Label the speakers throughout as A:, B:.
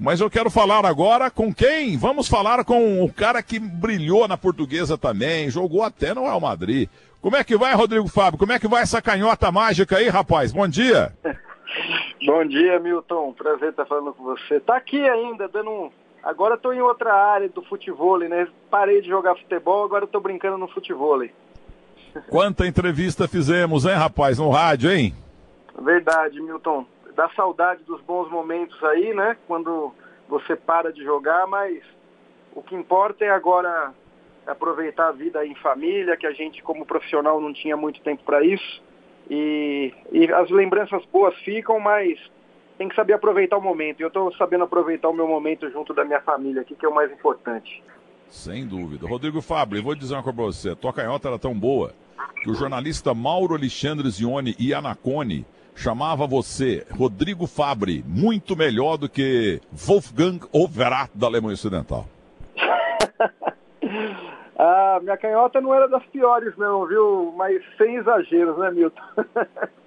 A: Mas eu quero falar agora com quem? Vamos falar com o cara que brilhou na portuguesa também, jogou até no Real Madrid. Como é que vai, Rodrigo Fábio? Como é que vai essa canhota mágica aí, rapaz? Bom dia.
B: Bom dia, Milton. Prazer estar falando com você. Tá aqui ainda, dando um. Agora estou em outra área do futebol, né? Parei de jogar futebol, agora estou brincando no futebol.
A: Quanta entrevista fizemos, hein, rapaz, no rádio, hein?
B: Verdade, Milton dá saudade dos bons momentos aí, né? Quando você para de jogar, mas o que importa é agora aproveitar a vida em família, que a gente como profissional não tinha muito tempo para isso. E, e, as lembranças boas ficam, mas tem que saber aproveitar o momento. E eu estou sabendo aproveitar o meu momento junto da minha família aqui, que é o mais importante.
A: Sem dúvida. Rodrigo eu vou dizer uma coisa para você. A tua canhota era tão boa que o jornalista Mauro Alexandre Zione e Anacone chamava você, Rodrigo Fabre, muito melhor do que Wolfgang Overath da Alemanha Ocidental.
B: ah, minha canhota não era das piores não, viu? Mas sem exageros, né, Milton?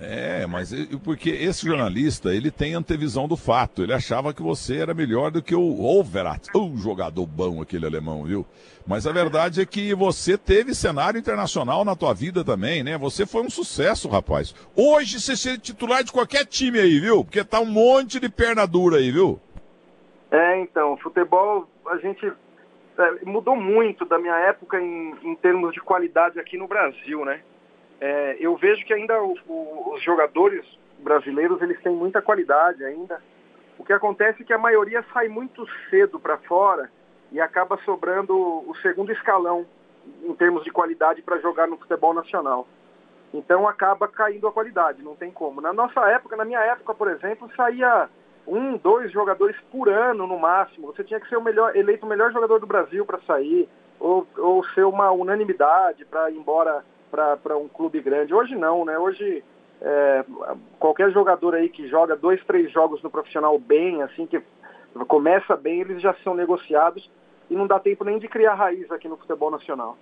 A: É, mas porque esse jornalista, ele tem antevisão do fato. Ele achava que você era melhor do que o Overath, um jogador bom aquele alemão, viu? Mas a verdade é que você teve cenário internacional na tua vida também, né? Você foi um sucesso, rapaz. Hoje você seria titular de qualquer time aí, viu? Porque tá um monte de perna dura aí, viu?
B: É, então, futebol, a gente é, mudou muito da minha época em, em termos de qualidade aqui no Brasil, né? É, eu vejo que ainda o, o, os jogadores brasileiros eles têm muita qualidade ainda. O que acontece é que a maioria sai muito cedo para fora e acaba sobrando o segundo escalão em termos de qualidade para jogar no futebol nacional. Então acaba caindo a qualidade, não tem como. Na nossa época, na minha época, por exemplo, saía um, dois jogadores por ano no máximo. Você tinha que ser o melhor, eleito o melhor jogador do Brasil para sair, ou, ou ser uma unanimidade para ir embora para um clube grande. Hoje não, né? Hoje é, qualquer jogador aí que joga dois, três jogos no profissional bem, assim, que começa bem, eles já são negociados e não dá tempo nem de criar raiz aqui no futebol nacional.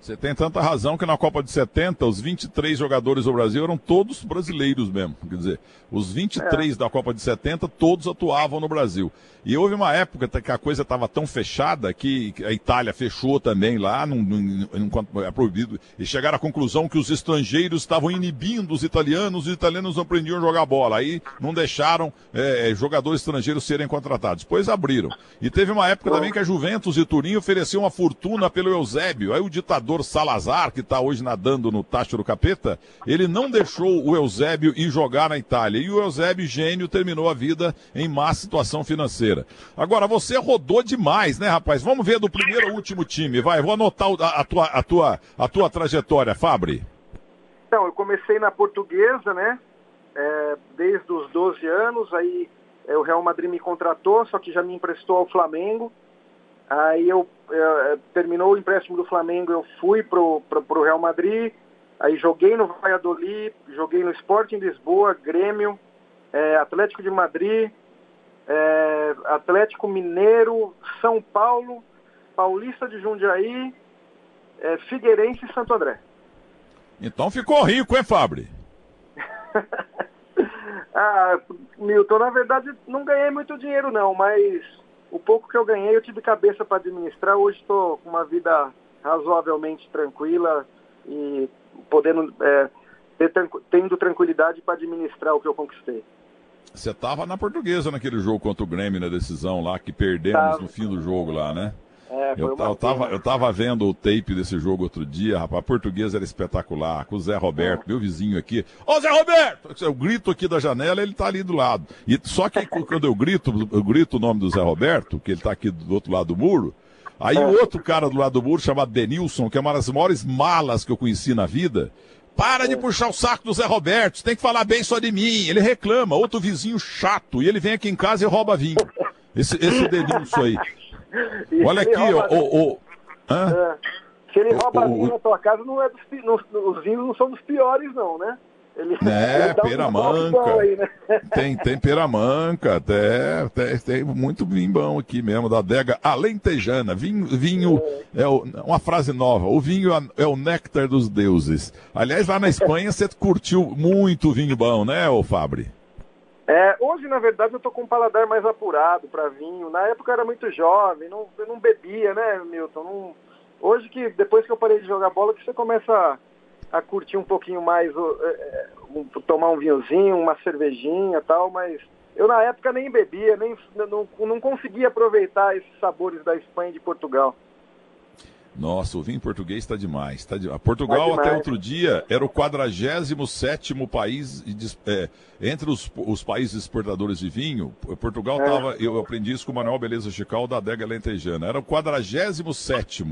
A: Você tem tanta razão que na Copa de 70, os 23 jogadores do Brasil eram todos brasileiros mesmo. Quer dizer, os 23 é. da Copa de 70, todos atuavam no Brasil. E houve uma época que a coisa estava tão fechada que a Itália fechou também lá, é proibido, e chegaram à conclusão que os estrangeiros estavam inibindo os italianos, os italianos não aprendiam a jogar bola. Aí não deixaram é, jogadores estrangeiros serem contratados. Depois abriram. E teve uma época também que a Juventus e Turim ofereciam uma fortuna pelo Eusébio. Aí o ditador Salazar, que está hoje nadando no tacho do capeta, ele não deixou o Eusébio ir jogar na Itália. E o Eusébio, gênio, terminou a vida em má situação financeira. Agora, você rodou demais, né, rapaz? Vamos ver do primeiro ao último time, vai. Vou anotar a, a, tua, a, tua, a tua trajetória, Fabri.
B: Então, eu comecei na portuguesa, né? É, desde os 12 anos, aí é, o Real Madrid me contratou, só que já me emprestou ao Flamengo. Aí eu é, terminou o empréstimo do Flamengo, eu fui pro, pro, pro Real Madrid, aí joguei no Valladolid, joguei no Sporting Lisboa, Grêmio, é, Atlético de Madrid, é, Atlético Mineiro, São Paulo, Paulista de Jundiaí, é, Figueirense e Santo André.
A: Então ficou rico, hein, Fabre?
B: ah, Milton, na verdade não ganhei muito dinheiro não, mas o pouco que eu ganhei eu tive cabeça para administrar. Hoje estou com uma vida razoavelmente tranquila e podendo é, ter, tendo tranquilidade para administrar o que eu conquistei.
A: Você tava na portuguesa naquele jogo contra o Grêmio na decisão lá, que perdemos tava. no fim do jogo lá, né? É, eu, eu, tava, eu tava vendo o tape desse jogo outro dia, rapaz. A portuguesa era espetacular, com o Zé Roberto, é. meu vizinho aqui. Ô Zé Roberto! Eu grito aqui da janela, ele tá ali do lado. E só que quando eu grito, eu grito o nome do Zé Roberto, que ele tá aqui do outro lado do muro, aí o é. outro cara do lado do muro, chamado Denilson, que é uma das maiores malas que eu conheci na vida, para de puxar o saco do Zé Roberto, tem que falar bem só de mim. Ele reclama, outro vizinho chato, e ele vem aqui em casa e rouba vinho. Esse, esse Denilson aí. Olha aqui, ó. O, o,
B: é. Se ele rouba vinho na tua casa, não é dos, os vinhos não são dos piores, não, né?
A: Ele, é, pera manca. Aí, né? Tem, tem pera manca, até, tem, tem muito vinho aqui mesmo, da adega alentejana. Vinho, vinho é, é o, uma frase nova, o vinho é o néctar dos deuses. Aliás, lá na Espanha você curtiu muito vinho bom, né, ô Fabri?
B: É, hoje, na verdade, eu tô com um paladar mais apurado para vinho. Na época eu era muito jovem, não, eu não bebia, né, Milton? Não, hoje que, depois que eu parei de jogar bola, que você começa a, a curtir um pouquinho mais, é, um, tomar um vinhozinho, uma cervejinha tal, mas eu na época nem bebia, nem não, não conseguia aproveitar esses sabores da Espanha e de Portugal.
A: Nossa, o vinho português está demais. Tá de... Portugal, tá demais. até outro dia, era o 47 país é, entre os, os, países exportadores de vinho. Portugal estava, é. eu aprendi isso com o Manuel Beleza Chical da adega lentejana, era o 47.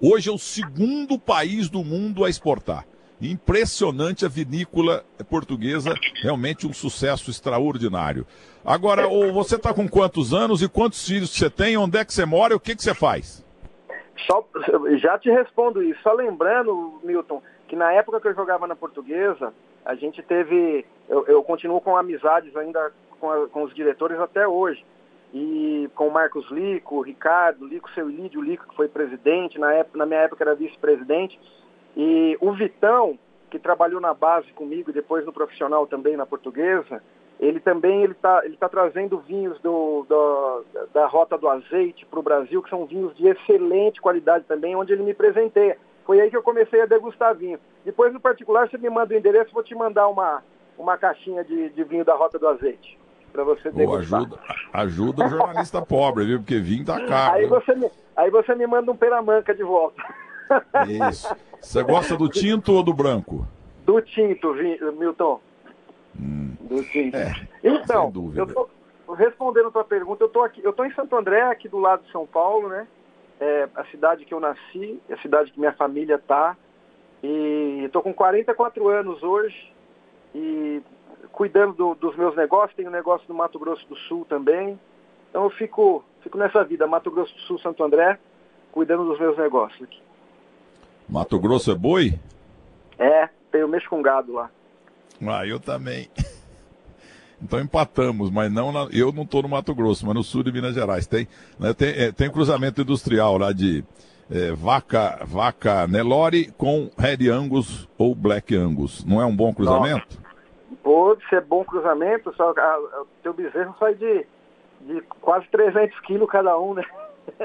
A: Hoje é o segundo país do mundo a exportar. Impressionante a vinícola portuguesa, realmente um sucesso extraordinário. Agora, você está com quantos anos e quantos filhos você tem? Onde é que você mora e o que, que você faz?
B: Só, já te respondo isso. Só lembrando, Milton, que na época que eu jogava na portuguesa, a gente teve. Eu, eu continuo com amizades ainda com, a, com, os diretores até hoje. E com o Marcos Lico, Ricardo, Lico, seu Ilídio Lico, que foi presidente, na, época, na minha época era vice-presidente. E o Vitão, que trabalhou na base comigo e depois no profissional também na portuguesa, ele também ele está ele tá trazendo vinhos do, do da Rota do Azeite para o Brasil, que são vinhos de excelente qualidade também, onde ele me presenteia. Foi aí que eu comecei a degustar vinho. Depois, no particular, você me manda o endereço, vou te mandar uma, uma caixinha de, de vinho da Rota do Azeite para você degustar.
A: ajuda, ajuda o jornalista pobre, viu? Porque vinho tá caro.
B: Aí você, me, aí você me manda um peramanca de volta.
A: Isso. Você gosta do tinto ou do branco?
B: Do tinto, Milton. Do. É, então, eu tô, respondendo a tua pergunta, eu tô aqui, eu tô em Santo André, aqui do lado de São Paulo, né? É a cidade que eu nasci, é a cidade que minha família tá. E estou com 44 anos hoje e cuidando do, dos meus negócios, tenho um negócio no Mato Grosso do Sul também. Então eu fico, fico nessa vida, Mato Grosso do Sul, Santo André, cuidando dos meus negócios aqui.
A: Mato Grosso é boi?
B: É, tenho mexo com gado lá.
A: Ah, eu também. Então empatamos, mas não na, eu não estou no Mato Grosso, mas no sul de Minas Gerais. Tem, né, tem, é, tem cruzamento industrial lá de é, vaca, vaca Nelore com Red Angus ou Black Angus. Não é um bom cruzamento?
B: Pode ser bom cruzamento, só o teu bezerro sai de, de quase 300 quilos cada um, né?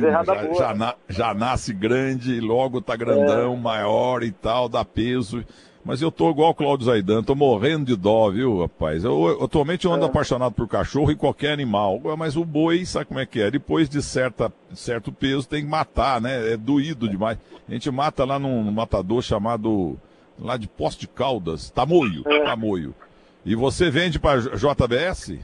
A: já, já, na, já, nasce grande, logo tá grandão, é. maior e tal, dá peso. Mas eu tô igual o Cláudio Zaidan, tô morrendo de dó, viu, rapaz? Eu, atualmente eu ando é. apaixonado por cachorro e qualquer animal. Mas o boi, sabe como é que é? Depois de certa, certo peso tem que matar, né? É doído demais. A gente mata lá num matador chamado, lá de Poste de Caldas, Tamoio, é. Tamoio. E você vende para JBS?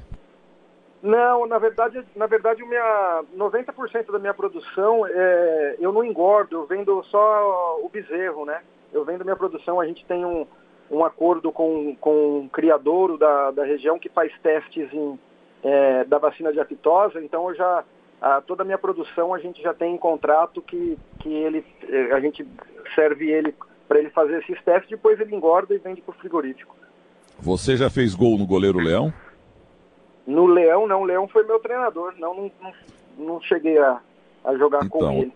B: Não, na verdade, na verdade, minha 90% da minha produção é, eu não engordo, eu vendo só o bezerro, né? Eu vendo minha produção, a gente tem um, um acordo com, com um criadouro da, da região que faz testes em, é, da vacina de aftosa, então eu já a, toda a minha produção a gente já tem em contrato que, que ele, a gente serve ele para ele fazer esses testes, depois ele engorda e vende para o frigorífico.
A: Você já fez gol no goleiro Leão?
B: No Leão, não. O Leão foi meu treinador. Não, não, não, não cheguei a, a jogar então, com ele.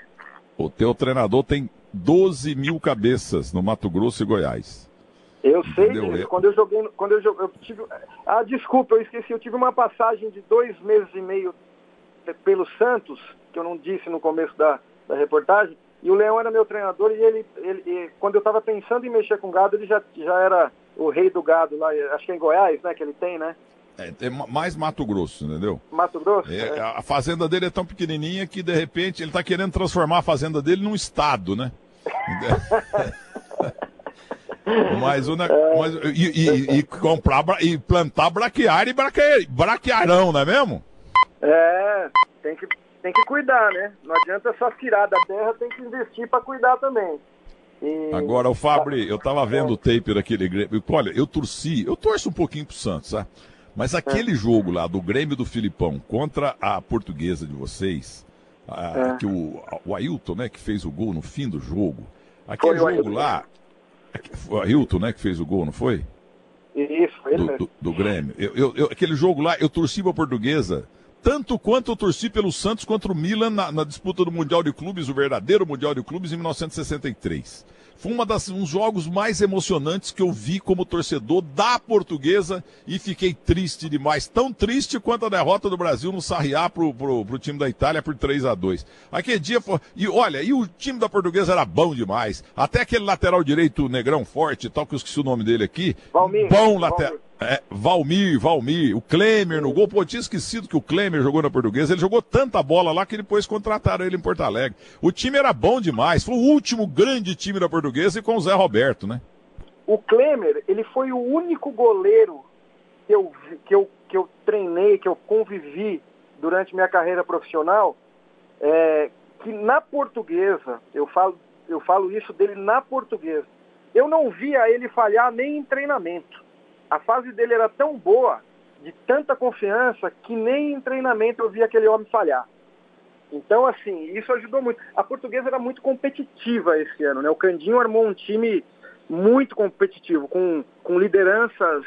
A: O teu treinador tem 12 mil cabeças no Mato Grosso e Goiás.
B: Eu sei disso. Quando eu joguei, quando eu joguei, eu tive, ah, desculpa, eu esqueci. Eu tive uma passagem de dois meses e meio pelo Santos, que eu não disse no começo da, da reportagem. E o Leão era meu treinador e ele, ele quando eu estava pensando em mexer com gado, ele já, já era o rei do gado lá, acho que é em Goiás, né, que ele tem, né?
A: É, é mais Mato Grosso, entendeu?
B: Mato Grosso?
A: É, é. A fazenda dele é tão pequenininha que, de repente, ele está querendo transformar a fazenda dele num estado, né? mas, é. mas e, e, e, comprar e plantar braquiária e braque, braquiarão, não é mesmo?
B: É, tem que, tem que cuidar, né? Não adianta só tirar da terra, tem que investir para cuidar também.
A: E... Agora, o Fabri, eu tava vendo o tape daquele Grêmio. Olha, eu torci, eu torço um pouquinho pro Santos, sabe? Mas aquele é. jogo lá do Grêmio do Filipão contra a portuguesa de vocês, a, é. que o, o Ailton, né, que fez o gol no fim do jogo, aquele foi jogo lá, foi o Ailton, né, que fez o gol, não foi?
B: Isso, foi
A: do, do, do, Grêmio. Eu, eu, eu, aquele jogo lá, eu torci pra portuguesa, tanto quanto eu torci pelo Santos contra o Milan na, na disputa do Mundial de Clubes, o verdadeiro Mundial de Clubes, em 1963. Foi uma das, um dos jogos mais emocionantes que eu vi como torcedor da portuguesa e fiquei triste demais. Tão triste quanto a derrota do Brasil no Sarriá pro, pro, pro time da Itália por 3 a 2 Aquele dia foi. E olha, e o time da portuguesa era bom demais. Até aquele lateral direito negrão forte tal, que eu esqueci o nome dele aqui. Valmir, bom lateral. É, Valmir, Valmir, o Klemer no gol. Pô, eu tinha esquecido que o Klemer jogou na portuguesa. Ele jogou tanta bola lá que depois contrataram ele em Porto Alegre. O time era bom demais. Foi o último grande time da portuguesa e com o Zé Roberto, né?
B: O Klemer, ele foi o único goleiro que eu, que eu, que eu treinei, que eu convivi durante minha carreira profissional, é, que na portuguesa, eu falo, eu falo isso dele na portuguesa, eu não via ele falhar nem em treinamento a fase dele era tão boa, de tanta confiança, que nem em treinamento eu via aquele homem falhar. Então, assim, isso ajudou muito. A portuguesa era muito competitiva esse ano, né? O Candinho armou um time muito competitivo, com, com lideranças,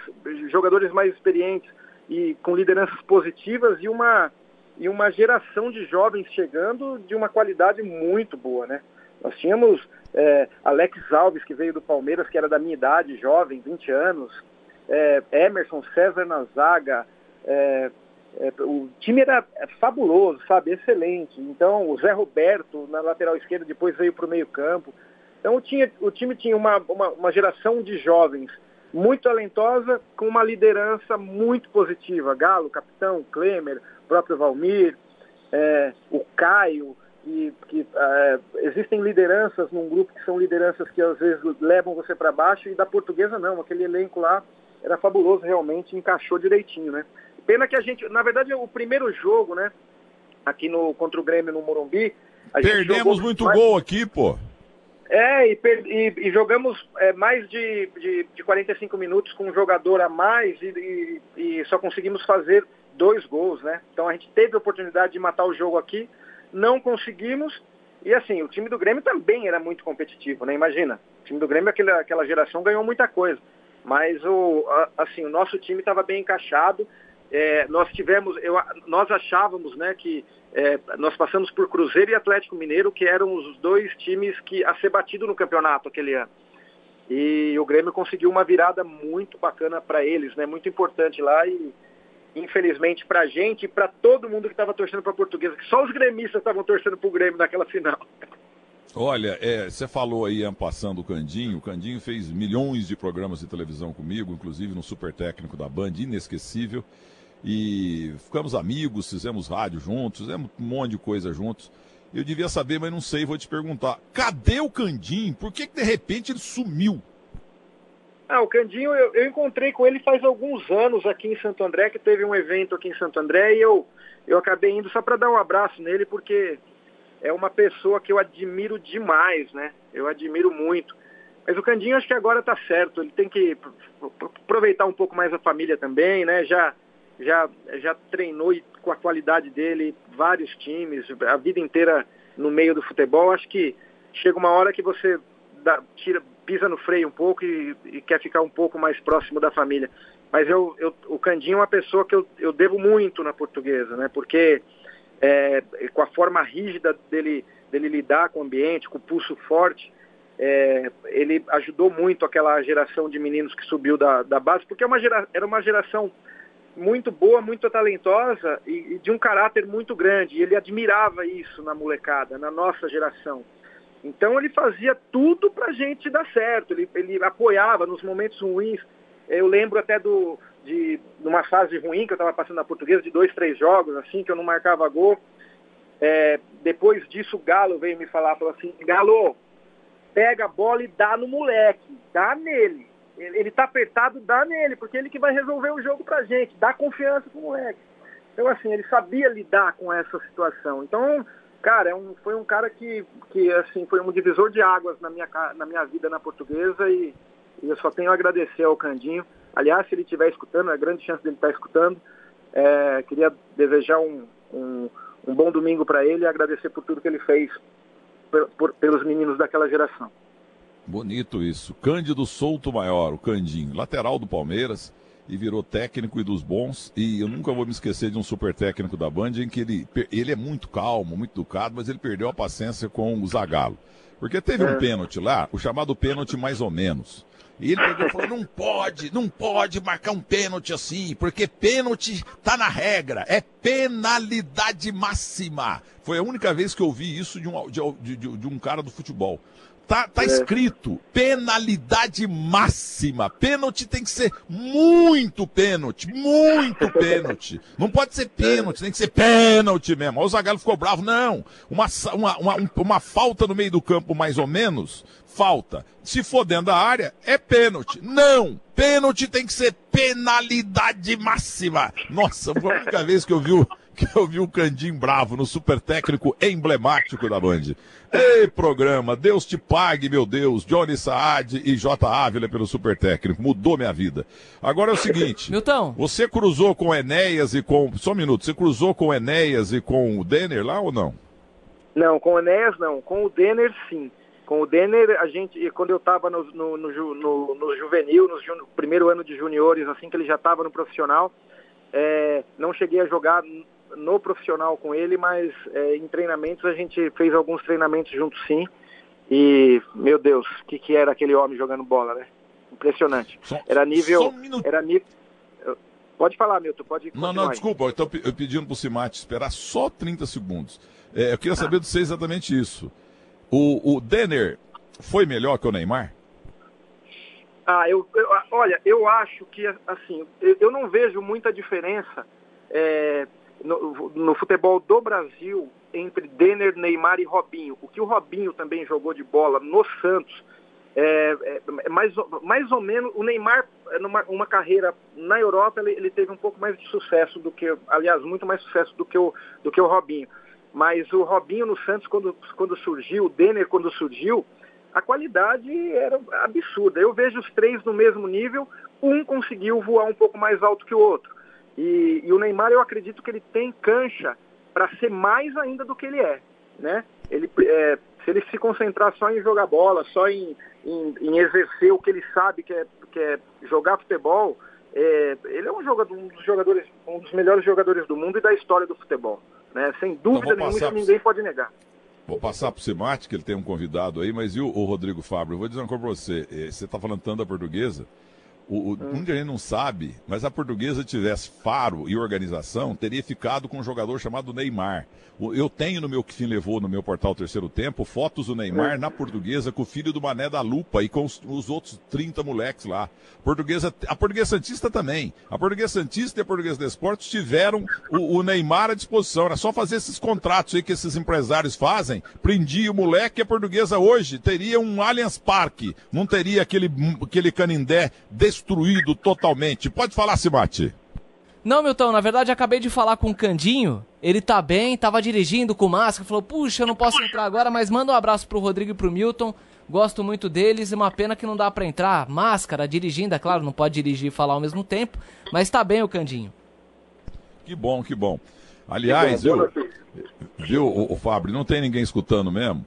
B: jogadores mais experientes e com lideranças positivas e uma, e uma geração de jovens chegando de uma qualidade muito boa, né? Nós tínhamos é, Alex Alves, que veio do Palmeiras, que era da minha idade, jovem, 20 anos, é, Emerson, César na zaga, é, é, o time era fabuloso, sabe, excelente. Então, o Zé Roberto na lateral esquerda depois veio para o meio campo. Então, o time tinha uma, uma, uma, geração de jovens muito talentosa, com uma liderança muito positiva. Galo, capitão, Klemer, próprio Valmir, é, o Caio, que, que é, existem lideranças num grupo que são lideranças que às vezes levam você para baixo, e da portuguesa não, aquele elenco lá era fabuloso realmente, encaixou direitinho, né? Pena que a gente, na verdade, o primeiro jogo, né, aqui no contra o Grêmio no Morumbi,
A: perdemos muito mais... gol aqui, pô.
B: É, e, per... e, e jogamos é, mais de, de, de 45 minutos com um jogador a mais e, e, só conseguimos fazer dois gols, né? Então a gente teve a oportunidade de matar o jogo aqui, não conseguimos. E assim, o time do Grêmio também era muito competitivo, né? Imagina, o time do Grêmio, aquela, aquela geração, ganhou muita coisa. Mas o, assim, o nosso time estava bem encaixado. É, nós tivemos, eu, nós achávamos né, que é, nós passamos por Cruzeiro e Atlético Mineiro, que eram os dois times que a ser batido no campeonato aquele ano. E o Grêmio conseguiu uma virada muito bacana para eles, né, muito importante lá e infelizmente para a gente e para todo mundo que estava torcendo para a Portuguesa, que só os gremistas estavam torcendo para o Grêmio naquela final.
A: Olha, é, você falou aí, passando o Candinho. O Candinho fez milhões de programas de televisão comigo, inclusive no Super Técnico da Band, inesquecível. E ficamos amigos, fizemos rádio juntos, fizemos um monte de coisa juntos. Eu devia saber, mas não sei, vou te perguntar. Cadê o Candinho? Por que, que de repente ele sumiu?
B: Ah, o Candinho, eu, eu, encontrei com ele faz alguns anos aqui em Santo André, que teve um evento aqui em Santo André, e eu, eu acabei indo só para dar um abraço nele, porque é uma pessoa que eu admiro demais, né? Eu admiro muito. Mas o Candinho acho que agora está certo, ele tem que aproveitar um pouco mais a família também, né? Já, já, já treinou com a qualidade dele vários times, a vida inteira no meio do futebol. Acho que chega uma hora que você dá, tira, pisa no freio um pouco e, e, quer ficar um pouco mais próximo da família. Mas eu, eu, o Candinho é uma pessoa que eu, eu devo muito na portuguesa, né? Porque é, com a forma rígida dele, dele lidar com o ambiente, com o pulso forte, é, ele ajudou muito aquela geração de meninos que subiu da, da base, porque é uma gera, era uma geração muito boa, muito talentosa e, e, de um caráter muito grande. E ele admirava isso na molecada, na nossa geração. Então ele fazia tudo para a gente dar certo. Ele, ele apoiava nos momentos ruins. Eu lembro até do, de numa fase ruim que eu estava passando na portuguesa, de dois, três jogos, assim, que eu não marcava gol. É, depois disso o Galo veio me falar, falou assim, Galo, pega a bola e dá no moleque, dá nele. Ele, ele tá apertado, dá nele, porque ele que vai resolver o jogo pra gente, dá confiança pro moleque. Então, assim, ele sabia lidar com essa situação. Então, cara, é um, foi um cara que, que, assim, foi um divisor de águas na minha, na minha vida na portuguesa e, e eu só tenho a agradecer ao Candinho Aliás, se ele estiver escutando, é grande chance dele estar escutando. É, queria desejar um, um, um bom domingo para ele e agradecer por tudo que ele fez por, por, pelos meninos daquela geração.
A: Bonito isso. Cândido Souto Maior, o Candinho, lateral do Palmeiras. e virou técnico e dos bons. E eu nunca vou me esquecer de um super técnico da Band em que ele, ele é muito calmo, muito educado, mas ele perdeu a paciência com o Zagallo. Porque teve um é. pênalti lá, o chamado pênalti mais ou menos. E ele pegou e falou: não pode, não pode marcar um pênalti assim, porque pênalti tá na regra, é penalidade máxima. Foi a única vez que eu ouvi isso de um, de, de, de um cara do futebol. Tá, tá é. escrito penalidade máxima. Pênalti tem que ser muito pênalti, muito pênalti. Não pode ser pênalti, tem que ser pênalti mesmo. o Zagallo ficou bravo. Não, uma, uma, uma, uma falta no meio do campo mais ou menos, falta. Se for dentro da área, é pênalti. Não! Pênalti tem que ser penalidade máxima. Nossa, foi a única vez que eu vi o, que eu vi o Candim bravo no super técnico emblemático da Band. Ei, programa, Deus te pague, meu Deus, Johnny Saad e J. Ávila pelo super técnico, mudou minha vida. Agora é o seguinte,
C: Milton.
A: você cruzou com Enéas e com, só um minuto, você cruzou com Enéas e com o Denner lá ou não?
B: Não, com o Enéas não, com o Denner sim. Com o Denner, a gente, quando eu estava no, no, no, no, juvenil, no primeiro ano de juniores, assim que ele já estava no profissional, é, não cheguei a jogar no profissional com ele, mas é, em treinamentos a gente fez alguns treinamentos juntos sim. E, meu Deus, o que, que era aquele homem jogando bola, né? Impressionante. Era nível. Um era nível. Pode falar, Milton, pode
A: Não, não, desculpa, eu estou pedindo para o Simate esperar só 30 segundos. É, eu queria ah. saber de você exatamente isso. O, o Denner foi melhor que o Neymar?
B: Ah, eu, eu olha, eu acho que assim, eu, não vejo muita diferença é, no, no, futebol do Brasil entre Denner, Neymar e Robinho. O que o Robinho também jogou de bola no Santos, é, é, é mais, mais ou menos, o Neymar, numa uma carreira na Europa, ele, ele, teve um pouco mais de sucesso do que, aliás, muito mais sucesso do que o, do que o Robinho. Mas o Robinho no Santos, quando, quando surgiu, o Denner, quando surgiu, a qualidade era absurda. Eu vejo os três no mesmo nível, um conseguiu voar um pouco mais alto que o outro. E, e o Neymar, eu acredito que ele tem cancha para ser mais ainda do que ele é. Né? Ele, é, se ele se concentrar só em jogar bola, só em, em, em exercer o que ele sabe, que é, que é jogar futebol, é, ele é um, jogador, um dos jogadores, um dos melhores jogadores do mundo e da história do futebol. Né? Sem dúvida então, nenhuma, isso ninguém pode negar.
A: Vou passar para o Simate, que ele tem um convidado aí, mas e o, o Rodrigo Fábio? Eu vou dizer uma coisa para você. Eh, você está falando tanto da portuguesa. O, o, hum. Muita gente não sabe, mas a portuguesa tivesse faro e organização, teria ficado com um jogador chamado Neymar. Eu tenho no meu que fim levou no meu portal Terceiro Tempo fotos do Neymar hum. na portuguesa com o filho do Mané da Lupa e com os, os, outros 30 moleques lá. Portuguesa, a portuguesa Santista também. A portuguesa Santista e a portuguesa Desportos tiveram o, o, Neymar à disposição. Era só fazer esses contratos aí que esses empresários fazem. Prendia o moleque e a portuguesa hoje teria um Allianz Parque. Não teria aquele, aquele canindé destruído totalmente. Pode falar, Simate.
C: Não, Milton, na verdade acabei de falar com o Candinho. Ele tá bem, tava dirigindo com máscara, falou: Puxa, eu não posso entrar agora, mas manda um abraço pro Rodrigo e pro Milton. Gosto muito deles, é uma pena que não dá para entrar. Máscara, dirigindo, é claro, não pode dirigir e falar ao mesmo tempo, mas tá bem o Candinho.
A: Que bom, que bom. Aliás, que bom, eu, viu, o, o Fábio, não tem ninguém escutando mesmo?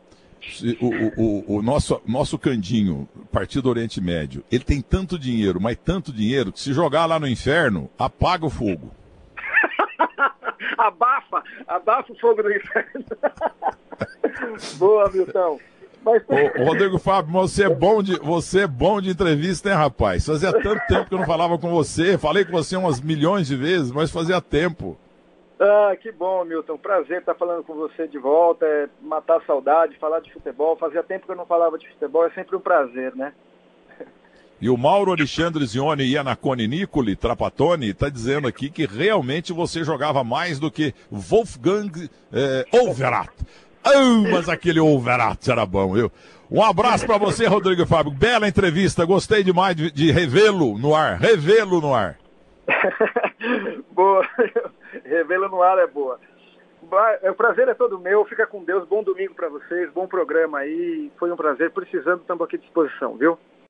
A: O, o, o, nosso, nosso Candinho, Partido Oriente Médio, ele tem tanto dinheiro, mas tanto dinheiro, que se jogar lá no inferno, apaga o fogo.
B: abafa, abafa o fogo do inferno. Boa, Milton.
A: Mas... Ô, Rodrigo Fábio, você é, bom de, você é bom de entrevista, hein, rapaz? Fazia tanto tempo que eu não falava com você. Falei com você umas milhões de vezes, mas fazia tempo.
B: Ah, que bom, Milton. Prazer estar falando com você de volta, é matar a saudade, falar de futebol. Fazia tempo que eu não falava de futebol, é sempre um prazer, né?
A: E o Mauro Alexandre Zione e Anacone Nicoli Trapatoni está dizendo aqui que realmente você jogava mais do que Wolfgang é, Overath. Oh, mas aquele Overath era bom, viu? Um abraço para você, Rodrigo Fábio. Bela entrevista, gostei demais de, de revê-lo no ar. Revê-lo no ar.
B: boa. Revela no ar é boa. O prazer é todo meu. Fica com Deus. Bom domingo para vocês. Bom programa aí. Foi um prazer. Precisando, estamos aqui à disposição, viu?